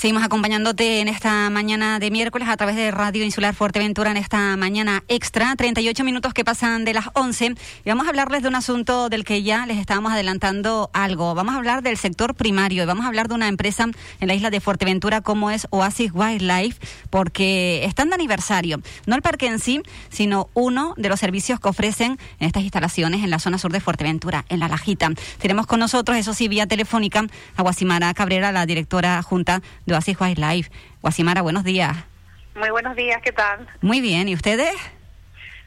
Seguimos acompañándote en esta mañana de miércoles a través de Radio Insular Fuerteventura en esta mañana extra, 38 minutos que pasan de las 11 y vamos a hablarles de un asunto del que ya les estábamos adelantando algo. Vamos a hablar del sector primario y vamos a hablar de una empresa en la isla de Fuerteventura como es Oasis Wildlife porque están de aniversario, no el parque en sí, sino uno de los servicios que ofrecen en estas instalaciones en la zona sur de Fuerteventura, en La Lajita. Tenemos con nosotros, eso sí, vía telefónica, a Guasimara Cabrera, la directora junta de Oasis Wildlife. Guasimara, buenos días. Muy buenos días, ¿qué tal? Muy bien, ¿y ustedes?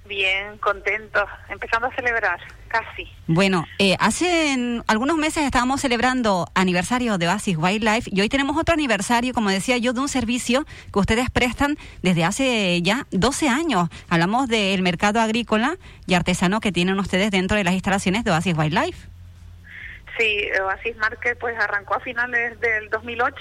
Bien, contentos, empezando a celebrar, casi. Bueno, eh, hace algunos meses estábamos celebrando aniversario de Oasis Wildlife y hoy tenemos otro aniversario, como decía yo, de un servicio que ustedes prestan desde hace ya 12 años. Hablamos del mercado agrícola y artesano que tienen ustedes dentro de las instalaciones de Oasis Wildlife. Sí, Oasis Market pues arrancó a finales del 2008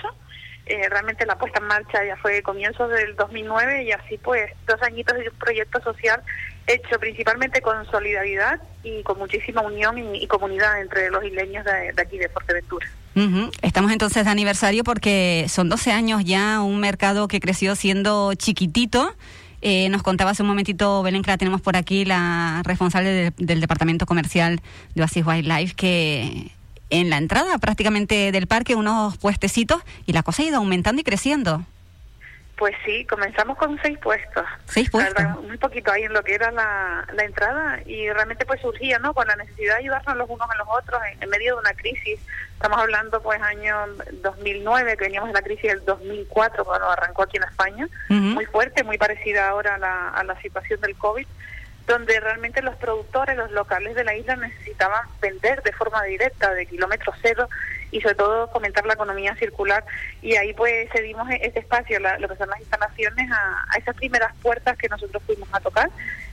eh, realmente la puesta en marcha ya fue comienzos del 2009 y así pues dos añitos de un proyecto social hecho principalmente con solidaridad y con muchísima unión y, comunidad entre los isleños de, aquí de Fuerteventura. Estamos entonces de aniversario porque son 12 años ya un mercado que creció siendo chiquitito. Eh, nos contaba hace un momentito Belén que la tenemos por aquí, la responsable del departamento comercial de Oasis Wildlife, que en la entrada prácticamente del parque unos puestecitos y la cosa ha ido aumentando y creciendo. Pues sí, comenzamos con seis puestos. Seis puestos. un poquito ahí en lo que era la, la, entrada y realmente pues surgía, ¿no? Con la necesidad de ayudarnos los unos a los otros en, medio de una crisis. Estamos hablando pues año 2009, que veníamos de la crisis del 2004 cuando arrancó aquí en España, muy fuerte, muy parecida ahora a la, a la situación del COVID donde realmente los productores, los locales de la isla necesitaban vender de forma directa, de kilómetro cero, y sobre todo fomentar la economía circular. Y ahí pues cedimos e-, ese espacio, lo que son las instalaciones, a, esas primeras puertas que nosotros fuimos a tocar,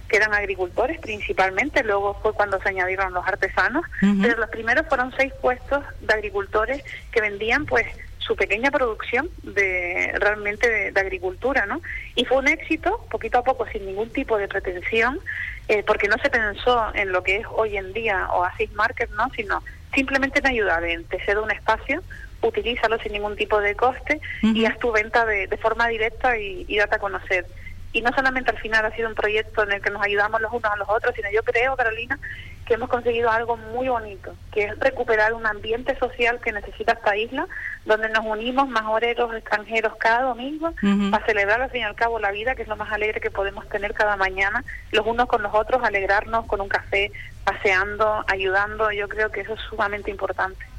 que eran agricultores principalmente, luego fue cuando se añadieron los artesanos, pero los primeros fueron seis puestos de agricultores que vendían pues su pequeña producción de realmente de, agricultura, ¿no? Y fue un éxito, poquito a poco, sin ningún tipo de pretensión, eh, porque no se pensó en lo que es hoy en día Oasis Market, ¿no? Sino simplemente en ayudar, en tejer un espacio, utilízalo sin ningún tipo de coste y haz tu venta de, forma directa y, y date a conocer y no solamente al final ha sido un proyecto en el que nos ayudamos los unos a los otros, sino yo creo, Carolina, que hemos conseguido algo muy bonito, que es recuperar un ambiente social que necesita esta isla, donde nos unimos majoreros extranjeros cada domingo para celebrar al fin y al cabo la vida, que es lo más alegre que podemos tener cada mañana, los unos con los otros, alegrarnos con un café, paseando, ayudando, yo creo que eso es sumamente importante.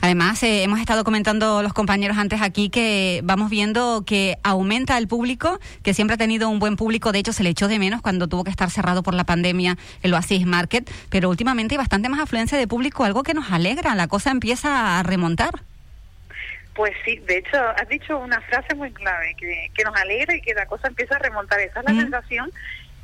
Además, eh, hemos estado comentando los compañeros antes aquí que vamos viendo que aumenta el público, que siempre ha tenido un buen público, de hecho se le echó de menos cuando tuvo que estar cerrado por la pandemia el Oasis Market, pero últimamente hay bastante más afluencia de público, algo que nos alegra, la cosa empieza a remontar. Pues sí, de hecho, has dicho una frase muy clave, que, que nos alegra y que la cosa empieza a remontar. Esa es la sensación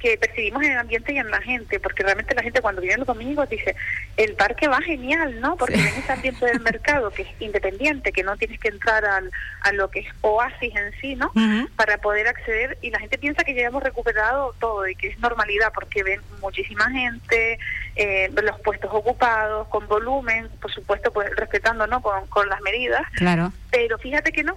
que percibimos en el ambiente y en la gente, porque realmente la gente cuando viene los domingos dice, el parque va genial, ¿no? Porque en ese ambiente del mercado que es independiente, que no tienes que entrar al, a lo que es oasis en sí, ¿no? Para poder acceder y la gente piensa que ya hemos recuperado todo y que es normalidad porque ven muchísima gente, eh, los puestos ocupados, con volumen, por supuesto, pues respetando, ¿no? Con, con las medidas. Claro. Pero fíjate que no,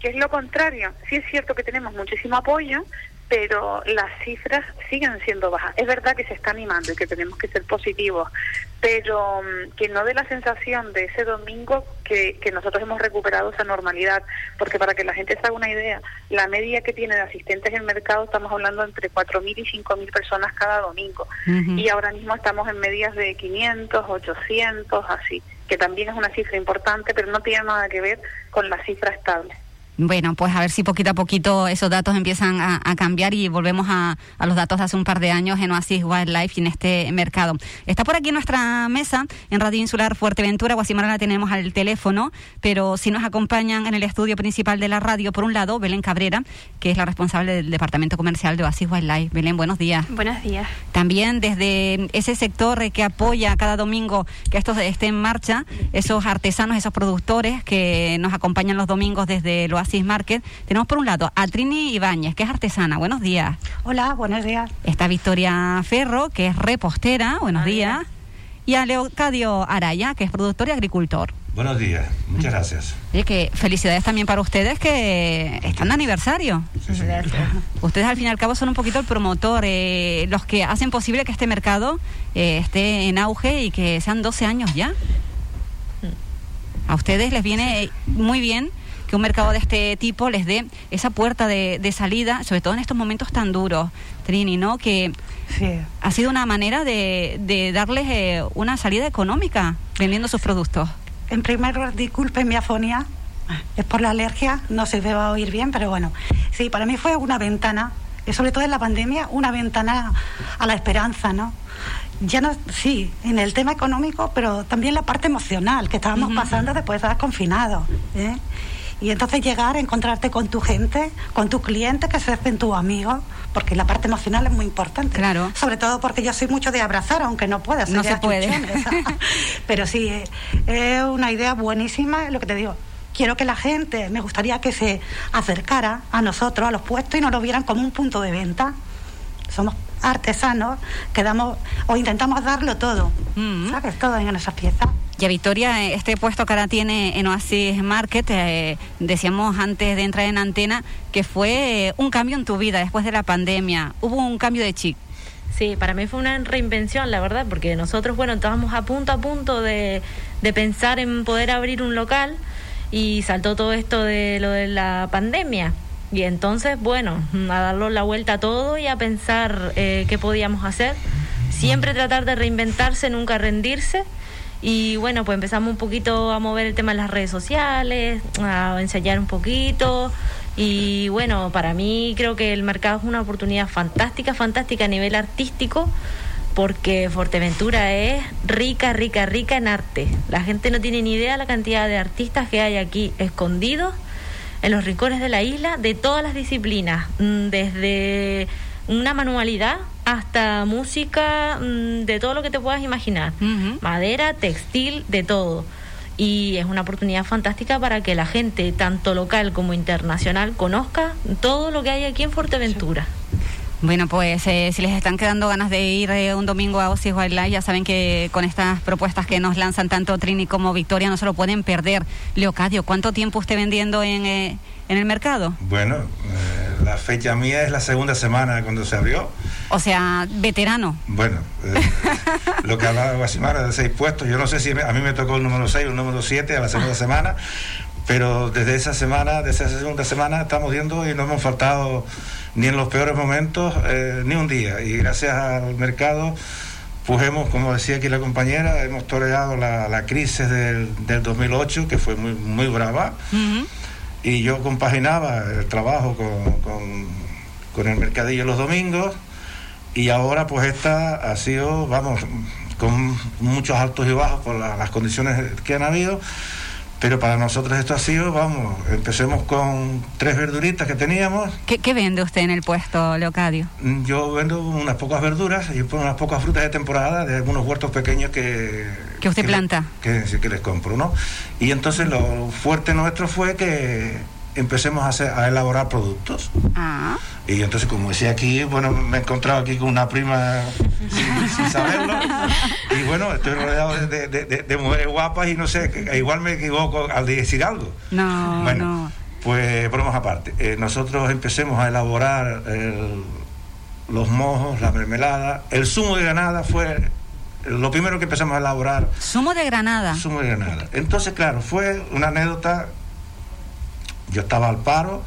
que es lo contrario. Sí es cierto que tenemos muchísimo apoyo, pero las cifras siguen siendo bajas. Es verdad que se está animando y que tenemos que ser positivos, pero mm, que no dé la sensación de ese domingo que, que, nosotros hemos recuperado esa normalidad, porque para que la gente se haga una idea, la media que tiene de asistentes en el mercado estamos hablando entre 4.000 y 5.000 personas cada domingo, y ahora mismo estamos en medias de 500, 800, así, que también es una cifra importante, pero no tiene nada que ver con la cifra estable. Bueno, pues a ver si poquito a poquito esos datos empiezan a, cambiar y volvemos a, los datos de hace un par de años en Oasis Wildlife y en este mercado. Está por aquí nuestra mesa en Radio Insular Fuerteventura. Guasimara la tenemos al teléfono, pero si nos acompañan en el estudio principal de la radio, por un lado, Belén Cabrera, que es la responsable del Departamento Comercial de Oasis Wildlife. Belén, buenos días. Buenos días. También desde ese sector que apoya cada domingo que esto esté en marcha, esos artesanos, esos productores que nos acompañan los domingos desde el Oasis Market, tenemos por un lado a Trini Ibáñez, que es artesana. Buenos días. Hola, buenos días. Está Victoria Ferro, que es repostera. Buenos días. Y a Leocadio Araya, que es productor y agricultor. Buenos días, muchas gracias. Y que felicidades también para ustedes que están de aniversario. Ustedes al fin y al cabo son un poquito el promotor, eh, los que hacen posible que este mercado eh, esté en auge y que sean 12 años ya. A ustedes les viene muy bien que un mercado de este tipo les dé esa puerta de, salida, sobre todo en estos momentos tan duros, Trini, ¿no? Que ha sido una manera de, darles eh, una salida económica vendiendo sus productos. En primer lugar, disculpe mi afonía, es por la alergia, no se debe oír bien, pero bueno, sí, para mí fue una ventana, y sobre todo en la pandemia, una ventana a la esperanza, ¿no? ya no, sí, en el tema económico, pero también la parte emocional que estábamos pasando después de estar confinados. ¿eh? Y entonces llegar a encontrarte con tu gente, con tus clientes que se hacen tus amigos, porque la parte emocional es muy importante. Claro. Sobre todo porque yo soy mucho de abrazar, aunque no pueda. No se puede. Pero sí, es una idea buenísima, lo que te digo. Quiero que la gente, me gustaría que se acercara a nosotros, a los puestos, y nos lo vieran como un punto de venta. Somos artesanos que damos o intentamos darlo todo, mm. ¿sabes? Todo en esas piezas. Y a Victoria, este puesto que ahora tiene en Oasis Market, eh, decíamos antes de entrar en antena que fue eh, un cambio en tu vida después de la pandemia. Hubo un cambio de chip. Sí, para mí fue una reinvención, la verdad, porque nosotros, bueno, estábamos a punto a punto de, de pensar en poder abrir un local y saltó todo esto de lo de la pandemia. Y entonces, bueno, a darle la vuelta a todo y a pensar eh, qué podíamos hacer. Siempre tratar de reinventarse, nunca rendirse. Y bueno, pues empezamos un poquito a mover el tema de las redes sociales, a enseñar un poquito. Y bueno, para mí creo que el mercado es una oportunidad fantástica, fantástica a nivel artístico, porque Fuerteventura es rica, rica, rica en arte. La gente no tiene ni idea la cantidad de artistas que hay aquí escondidos en los rincones de la isla de todas las disciplinas, mm, desde una manualidad hasta música, mm, de todo lo que te puedas imaginar, madera, textil, de todo. Y es una oportunidad fantástica para que la gente, tanto local como internacional, conozca todo lo que hay aquí en Fuerteventura. Bueno, pues eh, si les están quedando ganas de ir eh, un domingo a Osis Wildlife, ya saben que con estas propuestas que nos lanzan tanto Trini como Victoria no se lo pueden perder. Leocadio, ¿cuánto tiempo usted vendiendo en, eh, en el mercado? Bueno, la fecha mía es la segunda semana cuando se abrió. O sea, veterano. Bueno, lo que hablaba Guasimara de seis puestos, yo no sé si a mí me tocó el número seis o el número siete a la segunda semana, pero desde esa semana, desde esa segunda semana estamos viendo y no hemos faltado ni en los peores momentos, eh, ni un día. Y gracias al mercado, pues hemos, como decía aquí la compañera, hemos toreado la, crisis del, del, 2008, que fue muy, muy brava. Y yo compaginaba el trabajo con, con, el mercadillo los domingos. Y ahora pues esta ha sido, vamos, con muchos altos y bajos por las condiciones que han habido pero para nosotros esto ha sido, vamos, empecemos con tres verduritas que teníamos. ¿Qué, vende usted en el puesto, Leocadio? Mm, yo vendo unas pocas verduras y unas pocas frutas de temporada de algunos huertos pequeños que... Que usted planta. que, que les compro, ¿no? Y entonces lo fuerte nuestro fue que empecemos a, hacer, a elaborar productos. Ah. Y entonces, como decía aquí, bueno, me he encontrado aquí con una prima sin, saberlo. Y bueno, estoy rodeado de, mujeres guapas y no sé, igual me equivoco al decir algo. No, bueno, Pues bromas aparte. Eh, nosotros empecemos a elaborar los mojos, la mermelada. El zumo de granada fue lo primero que empezamos a elaborar. ¿Zumo de granada? Zumo de granada. Entonces, claro, fue una anécdota yo estaba al paro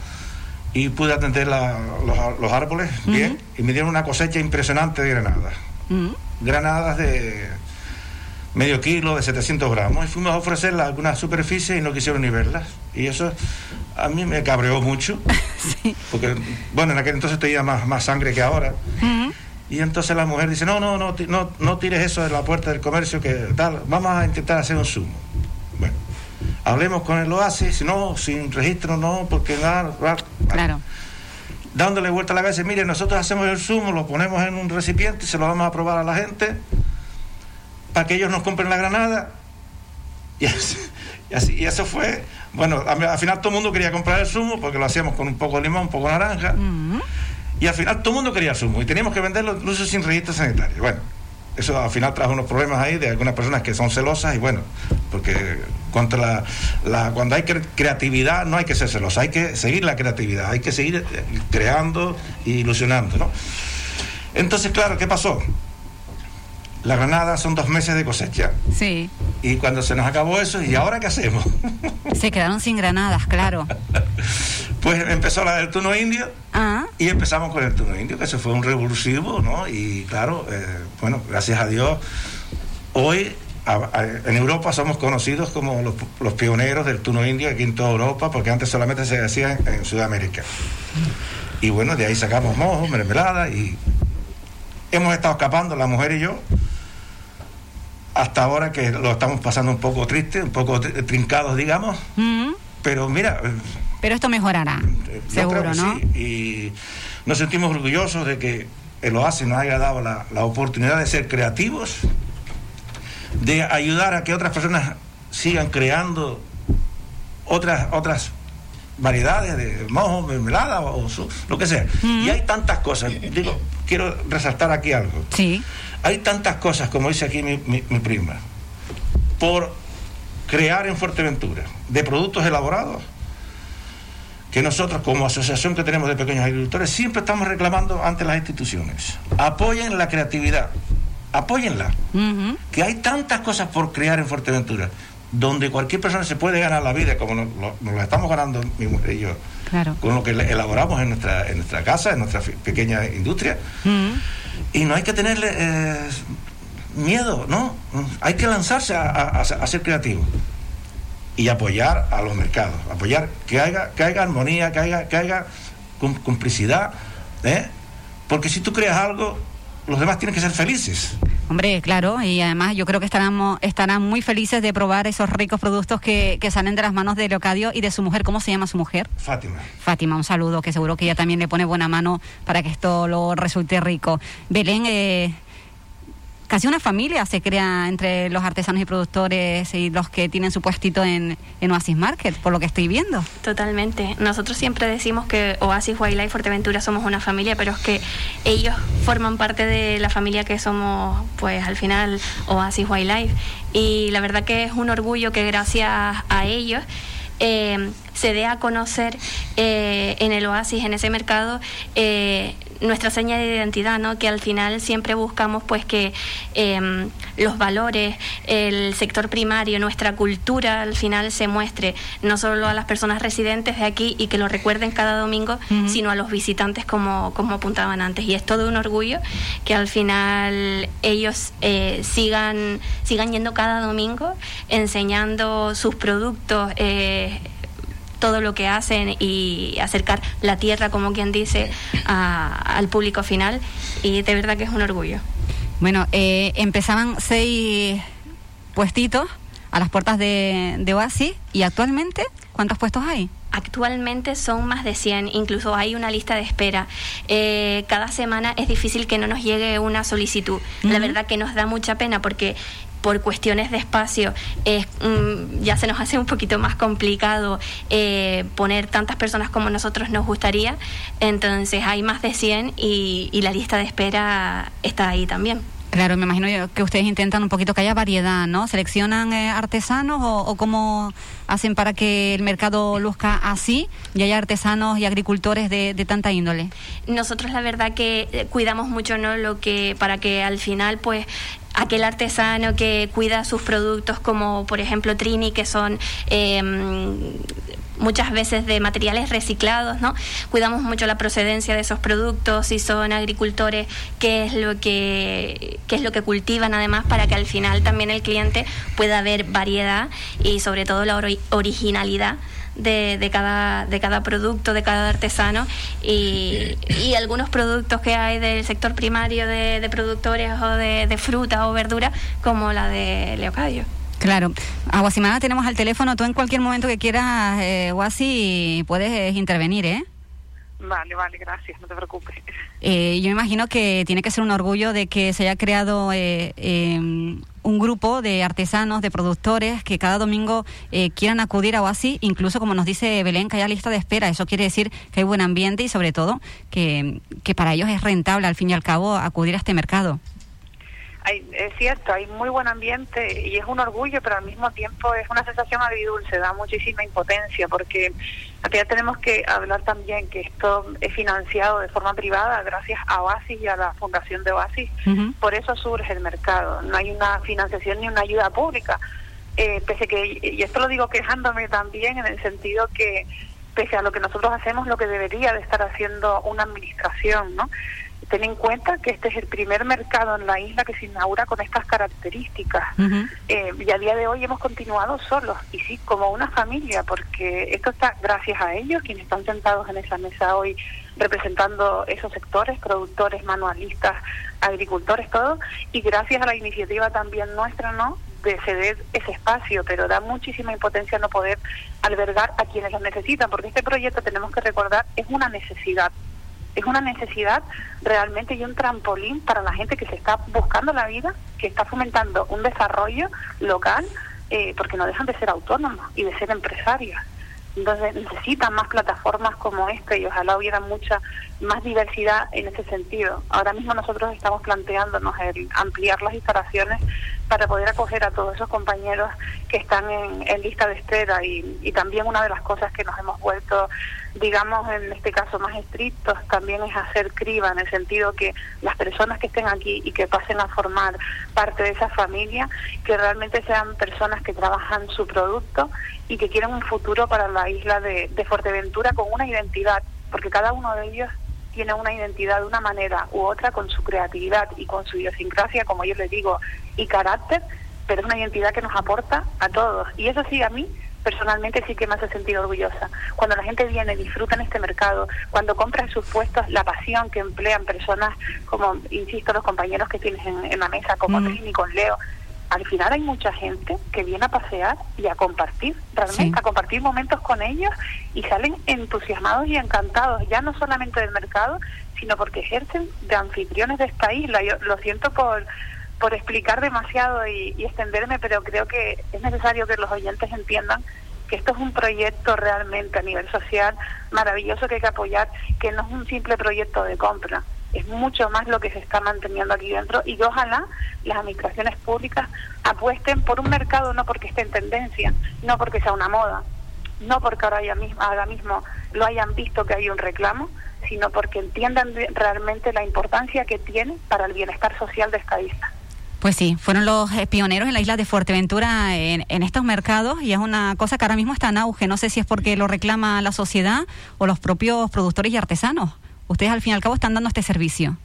y pude atender los, árboles bien y me dieron una cosecha impresionante de granadas. Granadas de medio kilo, de 700 gramos. Y fuimos a ofrecerlas a algunas superficies y no quisieron ni verlas. Y eso a mí me cabreó mucho. Porque, bueno, en aquel entonces tenía más, más sangre que ahora. Y entonces la mujer dice, no, no, no, no, no tires eso de la puerta del comercio, que tal, vamos a intentar hacer un zumo hablemos con el oasis, no, sin registro no, porque nada, claro. Dándole vuelta a la cabeza, mire, nosotros hacemos el zumo, lo ponemos en un recipiente, se lo vamos a probar a la gente, para que ellos nos compren la granada. Y así, y, eso fue, bueno, al final todo el mundo quería comprar el zumo, porque lo hacíamos con un poco de limón, un poco de naranja, y al final todo el mundo quería el zumo, y teníamos que venderlo incluso sin registro sanitario. Bueno, eso al final trajo unos problemas ahí de algunas personas que son celosas y bueno, porque contra la, cuando hay creatividad no hay que ser celosa, hay que seguir la creatividad, hay que seguir eh, creando e ilusionando, ¿no? Entonces, claro, ¿qué pasó? La granada son dos meses de cosecha. Sí. Y cuando se nos acabó eso, ¿y ahora qué hacemos? Se quedaron sin granadas, claro. pues empezó la del turno indio ah. y empezamos con el turno indio, que eso fue un revulsivo, ¿no? Y claro, eh, bueno, gracias a Dios, hoy en Europa somos conocidos como los, pioneros del turno indio aquí en toda Europa, porque antes solamente se hacía en, Sudamérica. Y bueno, de ahí sacamos mojos, mermelada y hemos estado escapando, la mujer y yo, hasta ahora que lo estamos pasando un poco triste, un poco trincados, digamos. Pero mira. Pero esto mejorará, seguro, ¿no? Y nos sentimos orgullosos de que el OASI nos haya dado la, la oportunidad de ser creativos, de ayudar a que otras personas sigan creando otras, otras variedades de mojo, mermelada o lo que sea. Y hay tantas cosas. Digo, quiero resaltar aquí algo. Sí. Hay tantas cosas, como dice aquí mi, mi, prima, por crear en Fuerteventura de productos elaborados que nosotros como asociación que tenemos de pequeños agricultores siempre estamos reclamando ante las instituciones. Apoyen la creatividad, apóyenla. Que hay tantas cosas por crear en Fuerteventura donde cualquier persona se puede ganar la vida, como nos, lo, estamos ganando mi mujer y yo, con lo que elaboramos en nuestra, en nuestra casa, en nuestra pequeña industria. Mm. Y no hay que tenerle eh, miedo, ¿no? Hay que lanzarse a, ser creativo y apoyar a los mercados, apoyar que haya, que haya armonía, que haya, que haya complicidad, ¿eh? porque si tú creas algo, los demás tienen que ser felices. Hombre, claro, y además yo creo que estarán, estarán muy felices de probar esos ricos productos que, que salen de las manos de Leocadio y de su mujer. ¿Cómo se llama su mujer? Fátima. Fátima, un saludo, que seguro que ella también le pone buena mano para que esto lo resulte rico. Belén, eh, casi una familia se crea entre los artesanos y productores y los que tienen su puestito en, Oasis Market, por lo que estoy viendo. Totalmente. Nosotros siempre decimos que Oasis Wildlife Fuerteventura somos una familia, pero es que ellos forman parte de la familia que somos, pues al final, Oasis Wildlife. Y la verdad que es un orgullo que gracias a ellos eh, se dé a conocer eh, en el oasis, en ese mercado, eh, nuestra seña de identidad, ¿no? que al final siempre buscamos pues que em, los valores, el sector primario, nuestra cultura al final se muestre no solo a las personas residentes de aquí y que lo recuerden cada domingo, sino a los visitantes como, como apuntaban antes. Y es todo un orgullo que al final ellos eh, sigan, sigan yendo cada domingo enseñando sus productos. Eh, todo lo que hacen y acercar la tierra, como quien dice, al público final. Y de verdad que es un orgullo. Bueno, eh, empezaban seis puestitos a las puertas de, de Oasis y actualmente, ¿cuántos puestos hay? Actualmente son más de 100, incluso hay una lista de espera. Eh, cada semana es difícil que no nos llegue una solicitud. La verdad que nos da mucha pena porque por cuestiones de espacio mm, ya se nos hace un poquito más complicado eh, poner tantas personas como nosotros nos gustaría. Entonces hay más de 100 y, la lista de espera está ahí también. Claro, me imagino que ustedes intentan un poquito que haya variedad, ¿no? ¿Seleccionan eh, artesanos o, cómo hacen para que el mercado luzca así y haya artesanos y agricultores de, de, tanta índole? Nosotros la verdad que eh, cuidamos mucho, ¿no? Lo que para que al final pues aquel artesano que cuida sus productos como por ejemplo Trini, que son em, muchas veces de materiales reciclados, ¿no? Cuidamos mucho la procedencia de esos productos, si son agricultores, qué es lo que, qué es lo que cultivan además para que al final también el cliente pueda ver variedad y sobre todo la originalidad de, de, cada, de cada producto, de cada artesano y, y, algunos productos que hay del sector primario de, productores o de, fruta o verdura como la de Leocadio. Claro. A Guasimana tenemos al teléfono. Tú en cualquier momento que quieras, eh, Guasi, puedes eh, intervenir, ¿eh? Vale, vale, gracias, no te preocupes. Eh, yo imagino que tiene que ser un orgullo de que se haya creado eh, em, un grupo de artesanos, de productores que cada domingo eh, quieran acudir a Oasis, incluso como nos dice Belén, que haya lista de espera. Eso quiere decir que hay buen ambiente y sobre todo que, que para ellos es rentable al fin y al cabo acudir a este mercado. Hay, es cierto, hay muy buen ambiente y es un orgullo, pero al mismo tiempo es una sensación agridulce, da muchísima impotencia porque aquí ya tenemos que hablar también que esto es financiado de forma privada gracias a Oasis y a la fundación de Oasis. Por eso surge el mercado. No hay una financiación ni una ayuda pública. Eh, pese que, y esto lo digo quejándome también en el sentido que pese a lo que nosotros hacemos, lo que debería de estar haciendo una administración, ¿no? Ten en cuenta que este es el primer mercado en la isla que se inaugura con estas características. Eh, y a día de hoy hemos continuado solos, y sí, como una familia, porque esto está gracias a ellos, quienes están sentados en esa mesa hoy representando esos sectores, productores, manualistas, agricultores, todo, y gracias a la iniciativa también nuestra, ¿no? de ceder ese espacio, pero da muchísima impotencia no poder albergar a quienes lo necesitan, porque este proyecto tenemos que recordar es una necesidad es una necesidad realmente y un trampolín para la gente que se está buscando la vida, que está fomentando un desarrollo local, eh, porque no dejan de ser autónomos y de ser empresarios. Entonces necesitan más plataformas como esta y ojalá hubiera mucha más diversidad en ese sentido. Ahora mismo nosotros estamos planteándonos el ampliar las instalaciones para poder acoger a todos esos compañeros que están en, lista de espera y, y, también una de las cosas que nos hemos vuelto, digamos, en este caso más estrictos, también es hacer criba en el sentido que las personas que estén aquí y que pasen a formar parte de esa familia, que realmente sean personas que trabajan su producto y que quieren un futuro para la isla de, de Fuerteventura con una identidad, porque cada uno de ellos tiene una identidad de una manera u otra con su creatividad y con su idiosincrasia, como yo les digo, y carácter, pero es una identidad que nos aporta a todos. Y eso sí, a mí personalmente sí que me hace sentir orgullosa. Cuando la gente viene, disfruta en este mercado, cuando compra sus puestos, la pasión que emplean personas como, insisto, los compañeros que tienes en, la mesa, como mm. Trini, con Leo, al final hay mucha gente que viene a pasear y a compartir, realmente, a compartir momentos con ellos y salen entusiasmados y encantados, ya no solamente del mercado, sino porque ejercen de anfitriones de esta isla. Yo lo siento por, por explicar demasiado y, y extenderme, pero creo que es necesario que los oyentes entiendan que esto es un proyecto realmente a nivel social maravilloso que hay que apoyar, que no es un simple proyecto de compra es mucho más lo que se está manteniendo aquí dentro y que ojalá las administraciones públicas apuesten por un mercado no porque esté en tendencia, no porque sea una moda, no porque ahora, mismo, ahora mismo lo hayan visto que hay un reclamo, sino porque entiendan realmente la importancia que tiene para el bienestar social de esta isla. Pues sí, fueron los eh, pioneros en la isla de Fuerteventura en, en, estos mercados y es una cosa que ahora mismo está en auge. No sé si es porque lo reclama la sociedad o los propios productores y artesanos ustedes al fin y al cabo están dando este servicio.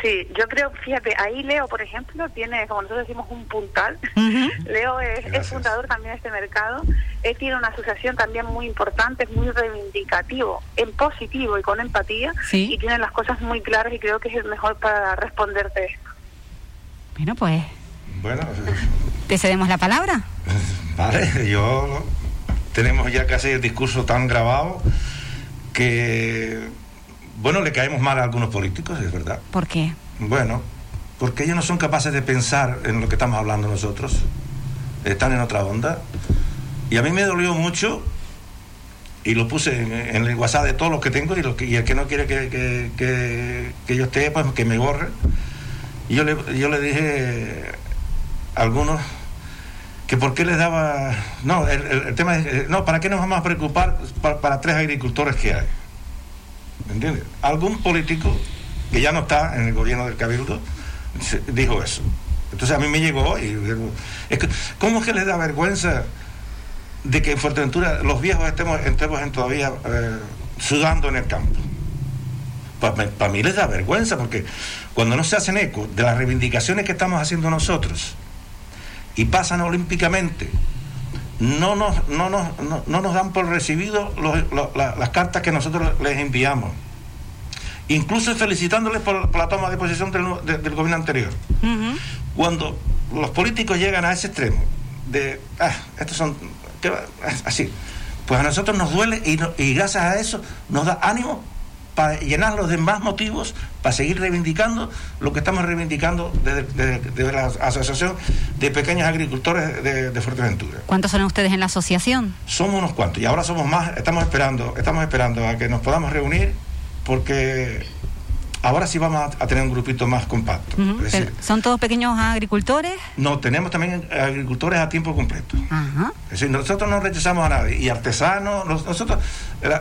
Sí, yo creo, fíjate, ahí Leo, por ejemplo, tiene, como nosotros decimos, un puntal. Leo es, fundador también de este mercado. Él tiene una asociación también muy importante, muy reivindicativo, en positivo y con empatía. Y tiene las cosas muy claras y creo que es el mejor para responderte esto. Bueno, pues. Bueno, ¿te cedemos la palabra? Vale, yo. Tenemos ya casi el discurso tan grabado que bueno, le caemos mal a algunos políticos, es verdad. ¿Por qué? Bueno, porque ellos no son capaces de pensar en lo que estamos hablando nosotros. Están en otra onda. Y a mí me dolió mucho, y lo puse en, el WhatsApp de todos los que tengo, y, que, y el que no quiere que, que, yo esté, pues que me borre. Yo le, yo le dije a algunos que por qué les daba... No, el, tema es... No, ¿para qué nos vamos a preocupar para tres agricultores que hay? ¿Me entiendes? Algún político que ya no está en el gobierno del Cabildo dijo eso. Entonces a mí me llegó y es que, ¿cómo es que les da vergüenza de que en Fuerteventura los viejos estemos, estemos todavía eh, sudando en el campo? Para mí les da vergüenza porque cuando no se hacen eco de las reivindicaciones que estamos haciendo nosotros y pasan olímpicamente no nos, no nos, no, nos dan por recibido las cartas que nosotros les enviamos. Incluso felicitándoles por, la toma de posesión del, gobierno anterior. Cuando los políticos llegan a ese extremo de, ah, estos son, así, pues a nosotros nos duele y, y gracias a eso nos da ánimo para llenarlos de más motivos para seguir reivindicando lo que estamos reivindicando desde, la Asociación de Pequeños Agricultores de, Fuerteventura. ¿Cuántos son ustedes en la asociación? Somos unos cuantos y ahora somos más, estamos esperando, estamos esperando a que nos podamos reunir porque ahora sí vamos a, tener un grupito más compacto. ¿Son todos pequeños agricultores? No, tenemos también agricultores a tiempo completo. Es decir, nosotros no rechazamos a nadie. Y artesanos, nosotros,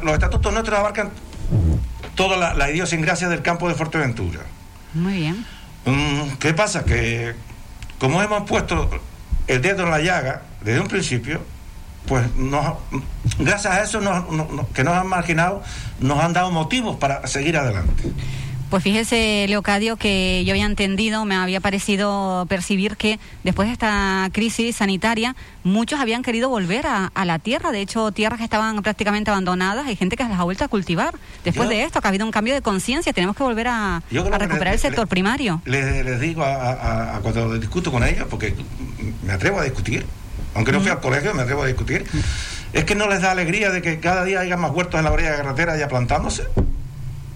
los estatutos nuestros abarcan toda la, la idiosincrasia del campo de Fuerteventura. Muy bien. Mm, ¿Qué pasa? Que como hemos puesto el dedo en la llaga desde un principio, pues gracias a eso que nos han marginado, nos han dado motivos para seguir adelante. Pues fíjese, Leocadio, que yo había entendido, me había parecido percibir que después de esta crisis sanitaria, muchos habían querido volver a, la tierra. De hecho, tierras que estaban prácticamente abandonadas, hay gente que las ha vuelto a cultivar. Después de esto, que ha habido un cambio de conciencia, tenemos que volver a, recuperar el sector primario. Les, digo a, cuando discuto con ellos, porque me atrevo a discutir, aunque no fui al colegio, me atrevo a discutir, es que no les da alegría de que cada día haya más huertos en la orilla de la carretera ya plantándose.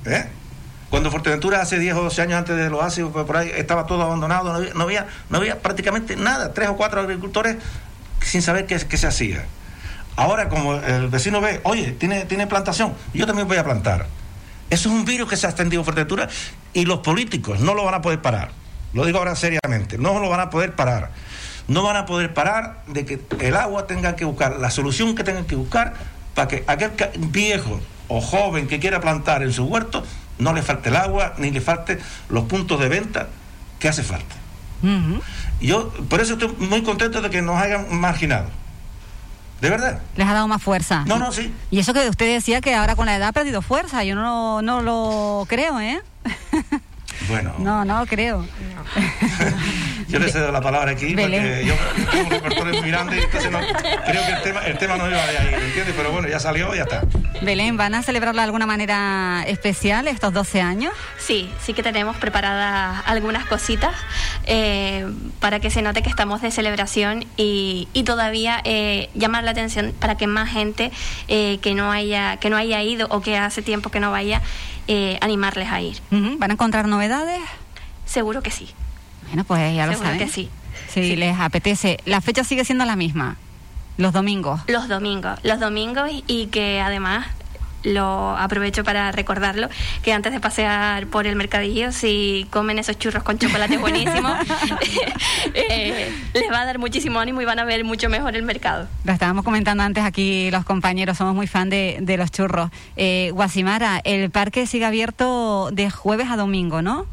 ¿Eh? Cuando Fuerteventura hace 10 o 12 años antes de los ácidos, estaba todo abandonado, no había, no había, prácticamente nada, tres o cuatro agricultores sin saber qué, qué se hacía. Ahora, como el vecino ve, oye, tiene, tiene plantación, yo también voy a plantar. Eso es un virus que se ha extendido en Fuerteventura y los políticos no lo van a poder parar. Lo digo ahora seriamente, no lo van a poder parar. No van a poder parar de que el agua tenga que buscar, la solución que tengan que buscar para que aquel viejo o joven que quiera plantar en su huerto no le falte el agua, ni le falte los puntos de venta que hace falta. Yo por eso estoy muy contento de que nos hayan marginado. De verdad. Les ha dado más fuerza. No, no, sí. Y eso que usted decía que ahora con la edad ha perdido fuerza, yo no, no lo creo, ¿eh? Bueno. No, no creo. yo le cedo la palabra aquí porque yo tengo un repertorio muy grande y entonces no, creo que el tema, el tema no iba de ahí, ¿entiendes? Pero bueno, ya salió y ya está. Belén, ¿van a celebrarla de alguna manera especial estos 12 años? Sí, sí que tenemos preparadas algunas cositas eh, para que se note que estamos de celebración y, y todavía eh, llamar la atención para que más gente eh, que no haya que no haya ido o que hace tiempo que no vaya eh, animarles a ir. ¿Van a encontrar novedades? Seguro que sí. Bueno, pues ya lo saben. que sí. Si les apetece. ¿La fecha sigue siendo la misma? Los domingos. Los domingos. Los domingos y que además lo aprovecho para recordarlo, que antes de pasear por el mercadillo, si comen esos churros con chocolate buenísimo, eh, les va a dar muchísimo ánimo y van a ver mucho mejor el mercado. Lo estábamos comentando antes aquí los compañeros, somos muy fan de, de los churros. Eh, Guasimara, el parque sigue abierto de jueves a domingo, ¿no?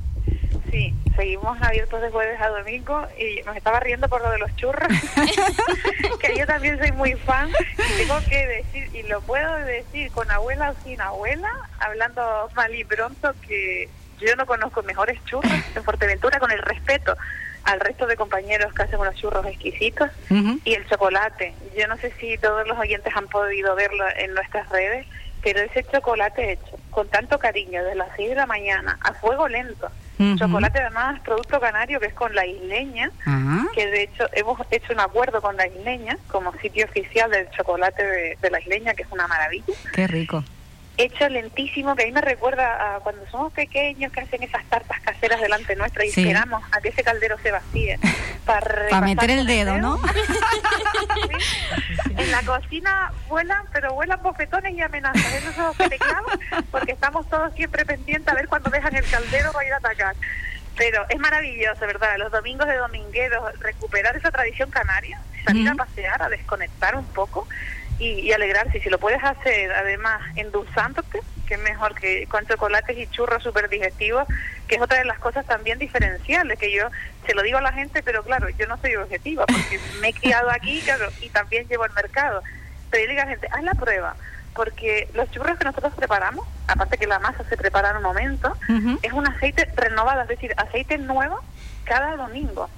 Sí, seguimos abiertos de jueves a domingo y nos estaba riendo por lo de los churros, que yo también soy muy fan y tengo que decir, y lo puedo decir con abuela o sin abuela, hablando mal y pronto, que yo no conozco mejores churros en Fuerteventura con el respeto al resto de compañeros que hacen unos churros exquisitos y el chocolate. Yo no sé si todos los oyentes han podido verlo en nuestras redes, pero ese chocolate hecho con tanto cariño de las 6 de la mañana a fuego lento, chocolate además producto canario que es con la isleña, que de hecho hemos hecho un acuerdo con la isleña como sitio oficial del chocolate de, de la isleña, que es una maravilla. Qué rico. Hecho lentísimo, que a mí me recuerda a cuando somos pequeños que hacen esas tartas caseras delante nuestra y esperamos a que ese caldero se vacíe para, meter el dedo, ¿no? La cocina vuelan, pero vuelan bofetones y amenazas, eso es claro, porque estamos todos siempre pendientes a ver cuando dejan el caldero para ir a atacar. Pero es maravilloso, ¿verdad? Los domingos de domingueros, recuperar esa tradición canaria, salir a pasear, a desconectar un poco y, alegrarse. Si lo puedes hacer, además, endulzándote, que es mejor que con chocolates y churros súper digestivos, que es otra de las cosas también diferenciales, que yo se lo digo a la gente, pero claro, yo no soy objetiva, porque me he criado aquí claro, y también llevo al mercado. Pero yo digo a la gente, haz la prueba, porque los churros que nosotros preparamos, aparte que la masa se prepara en un momento, es un aceite renovado, es decir, aceite nuevo cada domingo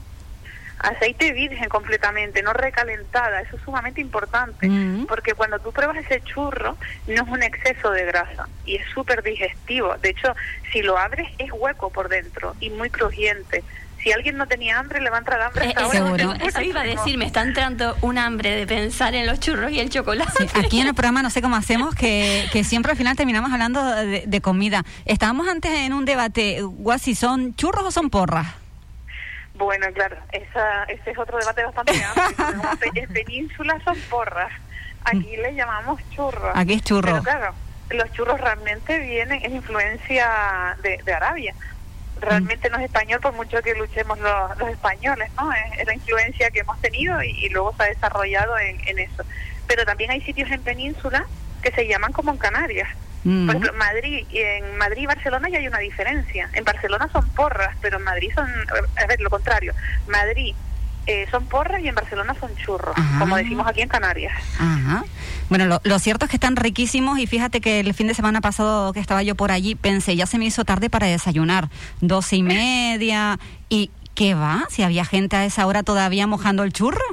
aceite virgen completamente, no recalentada, eso es sumamente importante, mm. porque cuando tú pruebas ese churro no es un exceso de grasa y es súper digestivo, de hecho si lo abres es hueco por dentro y muy crujiente. Si alguien no tenía hambre, le va a entrar hambre. Eh, seguro. Eso iba a decir, me está entrando un hambre de pensar en los churros y el chocolate. aquí en el programa no sé cómo hacemos, que, que siempre al final terminamos hablando de, de comida. Estábamos antes en un debate, Guasi, ¿son churros o son porras? Bueno, claro, esa, ese es otro debate bastante amplio. en península son porras. Aquí le llamamos churros. Aquí es churro. Pero claro, los churros realmente vienen, es influencia de, de Arabia. Realmente no es español por mucho que luchemos los, los españoles, ¿no? Es, la influencia que hemos tenido y, luego se ha desarrollado en, en, eso. Pero también hay sitios en península que se llaman como en Canarias. Por ejemplo, Madrid, en Madrid y Barcelona ya hay una diferencia. En Barcelona son porras, pero en Madrid son, a ver, lo contrario. Madrid eh, son porras y en Barcelona son churros, como decimos aquí en Canarias. Ajá. Bueno, lo, cierto es que están riquísimos y fíjate que el fin de semana pasado que estaba yo por allí pensé, ya se me hizo tarde para desayunar, doce y media, y ¿qué va? Si había gente a esa hora todavía mojando el churro.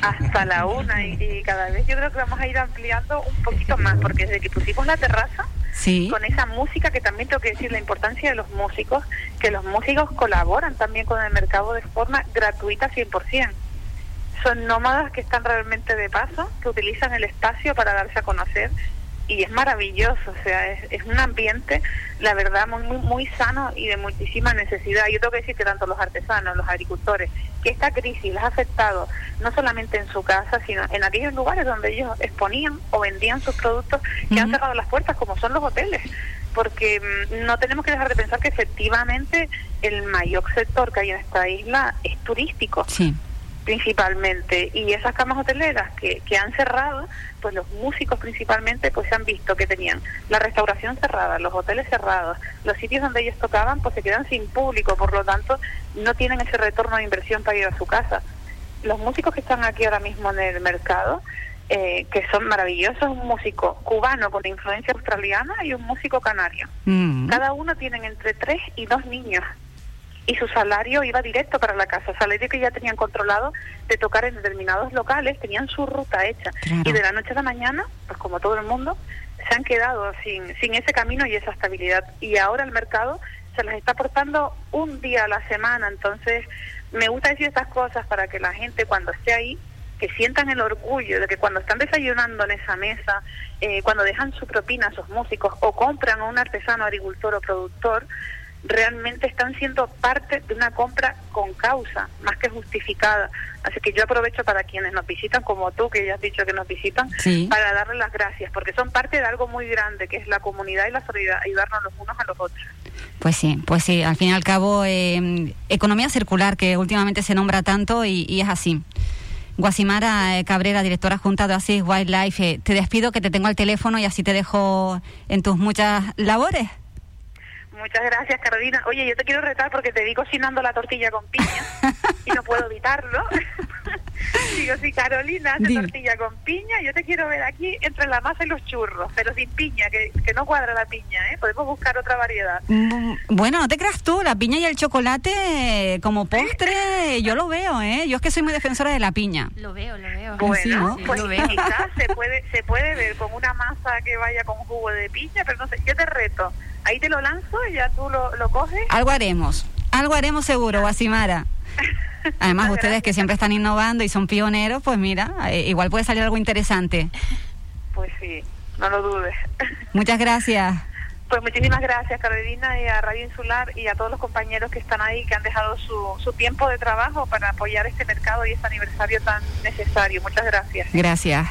Hasta la una y, cada vez yo creo que vamos a ir ampliando un poquito más, porque desde que pusimos la terraza, con esa música que también tengo que decir la importancia de los músicos, que los músicos colaboran también con el mercado de forma gratuita 100% son nómadas que están realmente de paso, que utilizan el espacio para darse a conocer y es maravilloso, o sea, es, un ambiente, la verdad, muy, muy, muy sano y de muchísima necesidad. Yo tengo que decir que tanto los artesanos, los agricultores, que esta crisis les ha afectado no solamente en su casa, sino en aquellos lugares donde ellos exponían o vendían sus productos, que han cerrado las puertas, como son los hoteles porque mm, no tenemos que dejar de pensar que efectivamente el mayor sector que hay en esta isla es turístico. Sí principalmente y esas camas hoteleras que, que han cerrado pues los músicos principalmente pues se han visto que tenían la restauración cerrada los hoteles cerrados los sitios donde ellos tocaban pues se quedan sin público por lo tanto no tienen ese retorno de inversión para ir a su casa los músicos que están aquí ahora mismo en el mercado eh, que son maravillosos un músico cubano con influencia australiana y un músico canario mm. cada uno tienen entre tres y dos niños y su salario iba directo para la casa, salario que ya tenían controlado de tocar en determinados locales, tenían su ruta hecha. Y de la noche a la mañana, pues como todo el mundo, se han quedado sin, sin ese camino y esa estabilidad. Y ahora el mercado se les está aportando un día a la semana, entonces me gusta decir estas cosas para que la gente cuando esté ahí que sientan el orgullo de que cuando están desayunando en esa mesa, eh, cuando dejan su propina a sus músicos o compran a un artesano, agricultor o productor, realmente están siendo parte de una compra con causa, más que justificada. Así que yo aprovecho para quienes nos visitan, como tú, que ya has dicho que nos visitan, para darles las gracias, porque son parte de algo muy grande, que es la comunidad y la solidaridad, ayudarnos los unos a los otros. Pues sí, pues sí, al fin y al cabo, eh, economía circular, que últimamente se nombra tanto y, es así. Guasimara eh, Cabrera, directora junta de Oasis Wildlife, eh, te despido que te tengo al teléfono y así te dejo en tus muchas labores. Muchas gracias, Carolina. Oye, yo te quiero retar porque te vi cocinando la tortilla con piña y no puedo evitarlo. Digo, si Carolina hace tortilla con piña, yo te quiero ver aquí entre la masa y los churros, pero sin piña, que, que no cuadra la piña, ¿eh? Podemos buscar otra variedad. Mm, bueno, no te creas tú, la piña y el chocolate como postre, yo lo veo, ¿eh? Yo es que soy muy defensora de la piña. Lo veo, lo veo. Bueno, pues quizás se puede, se puede ver con una masa que vaya con jugo de piña, pero no sé, yo te reto ahí te lo lanzo y ya tú lo, lo coges. Algo haremos, algo haremos seguro, Guasimara. Además, ustedes que siempre están innovando y son pioneros, pues mira, eh, igual puede salir algo interesante. Pues sí, no lo dudes. Muchas gracias. Pues muchísimas gracias, Carolina, y a Radio Insular y a todos los compañeros que están ahí, que han dejado su, su tiempo de trabajo para apoyar este mercado y este aniversario tan necesario. Muchas gracias. Gracias.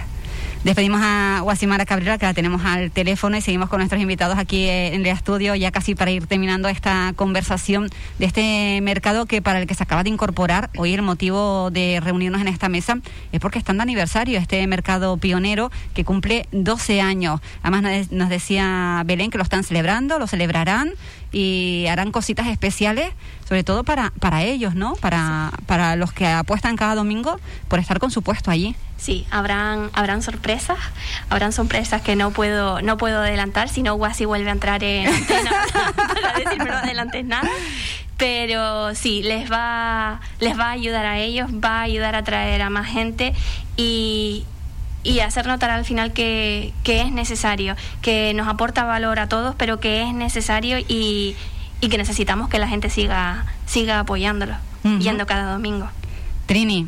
Despedimos a Guasimara Cabrera, que la tenemos al teléfono, y seguimos con nuestros invitados aquí en el estudio, ya casi para ir terminando esta conversación de este mercado que para el que se acaba de incorporar, hoy el motivo de reunirnos en esta mesa es porque están de aniversario este mercado pionero que cumple 12 años. Además nos decía Belén que lo están celebrando, lo celebrarán y harán cositas especiales, sobre todo para, para ellos, ¿no? Para, para los que apuestan cada domingo por estar con su puesto allí. Sí, habrán, habrán sorpresas, habrán sorpresas que no puedo, no puedo adelantar, si no Guasi vuelve a entrar en antena para decirme no adelantes nada. Pero sí, les va, les va a ayudar a ellos, va a ayudar a traer a más gente y, y hacer notar al final que, que, es necesario, que nos aporta valor a todos, pero que es necesario y, y que necesitamos que la gente siga, siga apoyándolo, yendo cada domingo. Trini,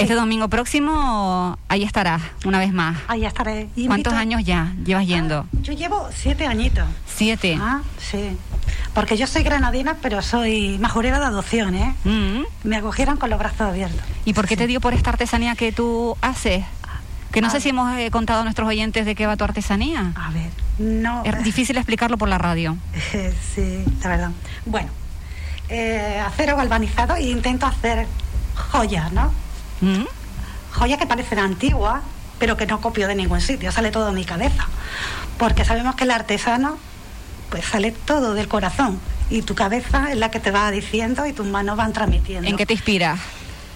este domingo próximo ahí estarás una vez más. Ahí estaré. ¿Cuántos años ya llevas yendo? Ah, yo llevo siete añitos. ¿Siete? Ah, sí. Porque yo soy granadina, pero soy majorera de adopción, ¿eh? Mm. Me acogieron con los brazos abiertos. ¿Y por qué te dio por esta artesanía que tú haces? Que no A sé si hemos eh, contado a nuestros oyentes de qué va tu artesanía. A ver, no. Es difícil explicarlo por la radio. sí, la verdad. Bueno, eh, acero galvanizado e intento hacer joyas, ¿no? ¿Mm? Joyas que parecen antiguas, pero que no copio de ningún sitio, sale todo de mi cabeza. Porque sabemos que el artesano, pues sale todo del corazón. Y tu cabeza es la que te va diciendo y tus manos van transmitiendo. ¿En qué te inspiras?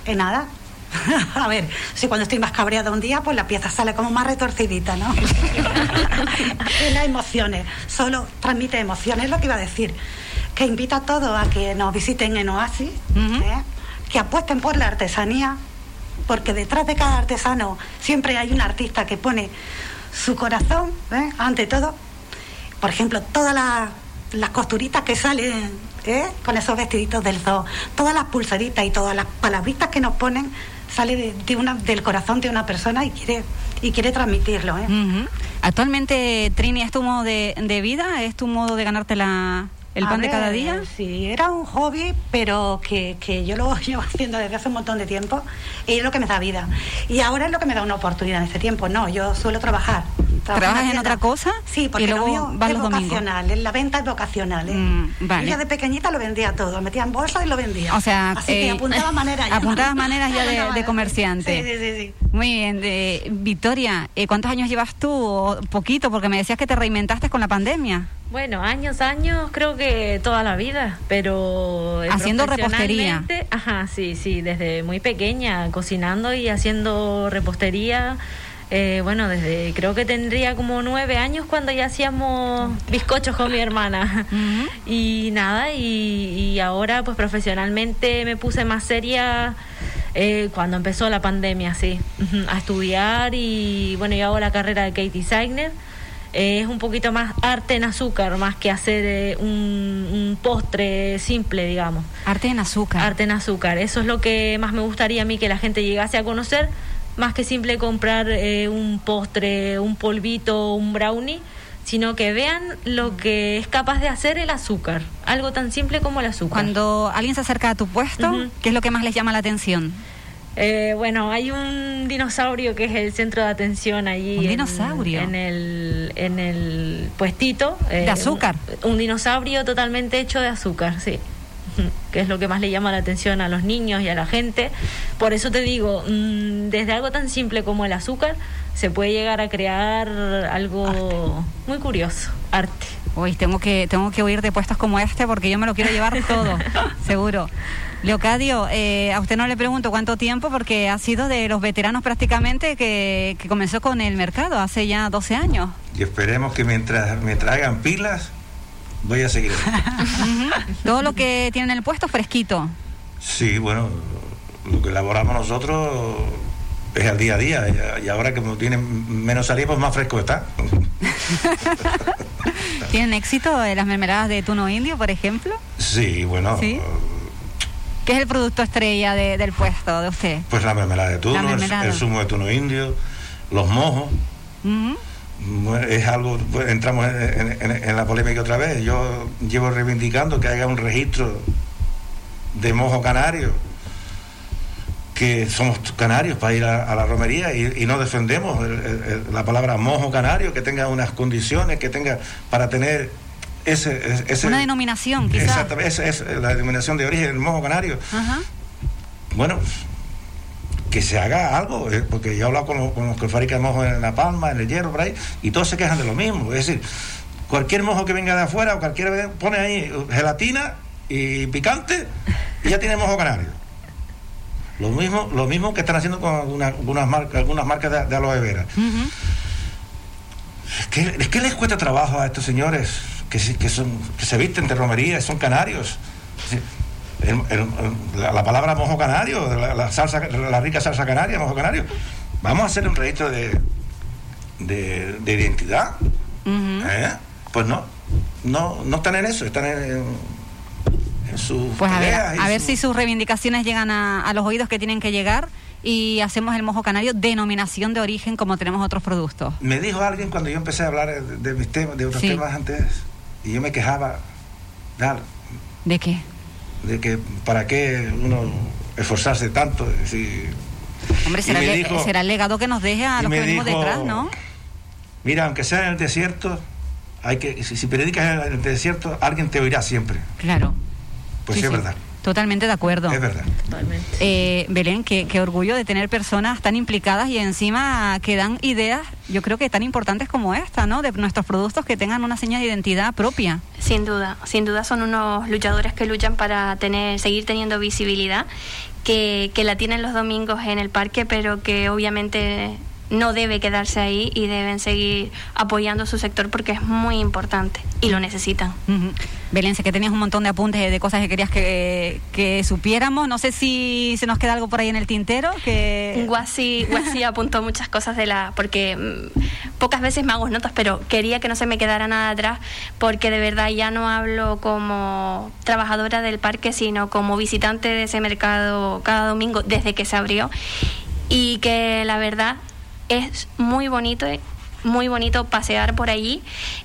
En nada. A ver, si cuando estoy más cabreada un día, pues la pieza sale como más retorcidita, ¿no? en las emociones, solo transmite emociones, es lo que iba a decir. Que invita a todos a que nos visiten en Oasis. ¿eh? que apuesten por la artesanía, porque detrás de cada artesano siempre hay un artista que pone su corazón ¿eh? ante todo. Por ejemplo, todas las, las costuritas que salen ¿eh? con esos vestiditos del zoo, todas las pulseritas y todas las palabritas que nos ponen, sale de, una, del corazón de una persona y quiere, y quiere transmitirlo. ¿eh? Actualmente, Trini, ¿es tu modo de, de vida? ¿Es tu modo de ganarte la, el pan de cada ver, día? Sí, era un hobby, pero que, que yo lo llevo haciendo desde hace un montón de tiempo y es lo que me da vida. Y ahora es lo que me da una oportunidad en este tiempo. No, yo suelo trabajar. ¿Trabajas en otra cosa? Sí, porque Y luego lo mío vas es los domingos. vocacional, en la venta es vocacional. ¿eh? Mm, vale. Yo ya de pequeñita lo vendía todo, metía en bolsa y lo vendía. O sea, Así eh, que apuntaba maneras ya. apuntabas maneras ya de- de comerciante. Sí, sí, sí. sí. Muy bien. de- Victoria, eh, ¿cuántos años llevas tú? O poquito, porque me decías que te reinventaste con la pandemia. Bueno, años, años, creo que toda la vida, pero... Haciendo repostería. Ajá, sí, sí, desde muy pequeña, cocinando y haciendo repostería. eh, bueno, desde creo que tendría como nueve años cuando ya hacíamos bizcochos con mi hermana. Y nada, y, y ahora pues profesionalmente me puse más seria eh, cuando empezó la pandemia, sí, a estudiar y bueno, yo hago la carrera de Kate Designer. Eh, es un poquito más arte en azúcar, más que hacer eh, un, un postre simple, digamos. Arte en azúcar. Arte en azúcar. Eso es lo que más me gustaría a mí que la gente llegase a conocer, más que simple comprar eh, un postre, un polvito, un brownie, sino que vean lo que es capaz de hacer el azúcar. Algo tan simple como el azúcar. Cuando alguien se acerca a tu puesto. ¿qué es lo que más les llama la atención? Eh, bueno, hay un dinosaurio que es el centro de atención allí. ¿Un en- dinosaurio? En, el, en el puestito. eh, ¿De azúcar? Un, un dinosaurio totalmente hecho de azúcar, sí. Que es lo que más le llama la atención a los niños y a la gente. Por eso te digo, mm, desde algo tan simple como el azúcar, se puede llegar a crear algo muy curioso, arte. Uy, tengo que, tengo que huir de puestos como este porque yo me lo quiero llevar todo, seguro. Leocadio, eh, a usted no le pregunto cuánto tiempo porque ha sido de los veteranos prácticamente que, que comenzó con el mercado hace ya 12 años. Y esperemos que mientras, mientras hagan pilas, voy a seguir. Todo lo que tiene en el puesto fresquito. Sí, bueno, lo que elaboramos nosotros es al día a día. Y- ahora que tiene menos salida, pues más fresco está. ¿Tienen éxito eh, las mermeladas de tuno indio, por ejemplo? Sí, bueno. ¿Sí? ¿Qué es el producto estrella de- del puesto de usted? Pues la mermelada de tuno, el, el zumo de tuno indio, los mojos. Bueno, Es algo, pues, entramos en, en- en- en la polémica otra vez. Yo llevo reivindicando que haya un registro de mojo canario, que somos canarios para ir a, a la romería y, y no defendemos el- el- el- la palabra mojo canario, que tenga unas condiciones, que tenga para tener ese... ese Una denominación, quizás. Exactamente, esa es la denominación de origen del mojo canario. Ajá. Bueno, que se haga algo, eh, porque yo he hablado con, los- con los que fabrican mojos en La Palma, en el Hierro, por ahí, y todos se quejan de lo mismo. Es decir, cualquier mojo que venga de afuera o cualquiera pone ahí gelatina y picante y ya tiene mojo canario. Lo mismo, lo mismo que están haciendo con algunas, algunas marcas, algunas marcas de, de aloe vera. Que, es que les cuesta trabajo a estos señores que, se- que, son, que se visten de romería, son canarios. Sí, el- el- la, la palabra mojo canario, la, la salsa, la rica salsa canaria, mojo canario. Vamos a hacer un registro de, de, de identidad. ¿eh? Pues no, no, no están en eso, están en, en sus Pues a ver, peleas y a ver su- si sus reivindicaciones llegan a, a los oídos que tienen que llegar y hacemos el mojo canario denominación de origen como tenemos otros productos. Me dijo alguien cuando yo empecé a hablar de, de mis temas, de otros Sí. temas antes, y yo me quejaba, ¿De qué? de que para qué uno esforzarse tanto. Si, Hombre, será, será el legado que nos deje a los que venimos detrás, ¿no? Mira, aunque sea en el desierto, hay que si, si predicas en el desierto, alguien te oirá siempre. Claro. Pues sí, es verdad. Totalmente de acuerdo. Es verdad. Eh, Belén, qué, orgullo de tener personas tan implicadas y encima que dan ideas, yo creo que tan importantes como esta, ¿no? De nuestros productos que tengan una seña de identidad propia. Sin duda, sin duda son unos luchadores que luchan para tener, seguir teniendo visibilidad, que, que la tienen los domingos en el parque, pero que obviamente no debe quedarse ahí y deben seguir apoyando su sector porque es muy importante y lo necesitan. Belén, sé que tenías un montón de apuntes de cosas que querías que, que, supiéramos. No sé si se nos queda algo por ahí en el tintero. Que... Guasi, Guasi apuntó muchas cosas de la... porque mm, pocas veces me hago notas, pero quería que no se me quedara nada atrás porque de verdad ya no hablo como trabajadora del parque, sino como visitante de ese mercado cada domingo desde que se abrió y que la verdad es muy bonito muy bonito pasear por allí.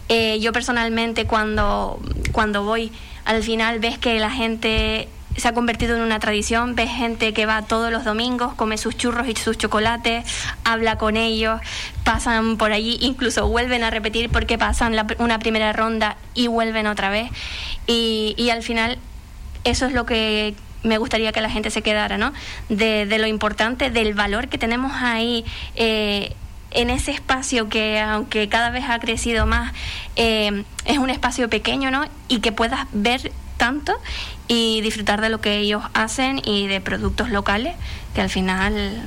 Eh, yo personalmente cuando, cuando voy, al final ves que la gente se ha convertido en una tradición, ves gente que va todos los domingos, come sus churros y sus chocolates, habla con ellos, pasan por allí, incluso vuelven a repetir porque pasan una primera ronda y vuelven otra vez. Y, y al final eso es lo que me gustaría que la gente se quedara, ¿no? De, lo importante, del valor que tenemos ahí. Eh, en ese espacio que aunque cada vez ha crecido más eh, es un espacio pequeño no y que puedas ver tanto y disfrutar de lo que ellos hacen y de productos locales que al final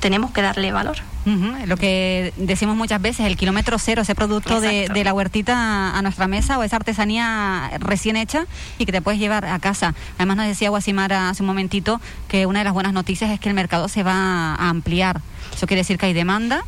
tenemos que darle valor lo que decimos muchas veces, el kilómetro cero, ese producto de, la huertita a nuestra mesa o esa artesanía recién hecha y que te puedes llevar a casa. Además nos decía Guasimara hace un momentito que una de las buenas noticias es que el mercado se va a ampliar. Eso quiere decir que hay demanda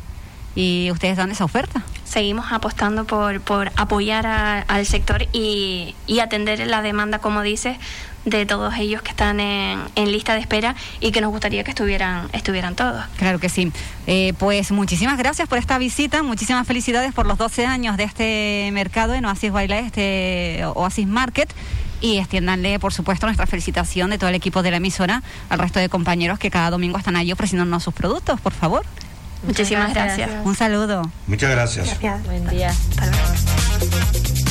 y ustedes dan esa oferta. Seguimos apostando por, por apoyar al sector y, y atender la demanda, como dices, de todos ellos que están en, lista de espera y que nos gustaría que estuvieran, estuvieran todos. Claro que sí. Eh, pues muchísimas gracias por esta visita, muchísimas felicidades por los 12 años de este mercado en Oasis Baila, este Oasis Market y extiéndanle, por supuesto, nuestra felicitación de todo el equipo de la emisora al resto de compañeros que cada domingo están allí ofreciéndonos sus productos, por favor. Muchísimas gracias. Un saludo. Muchas gracias. Buen día. Hasta luego.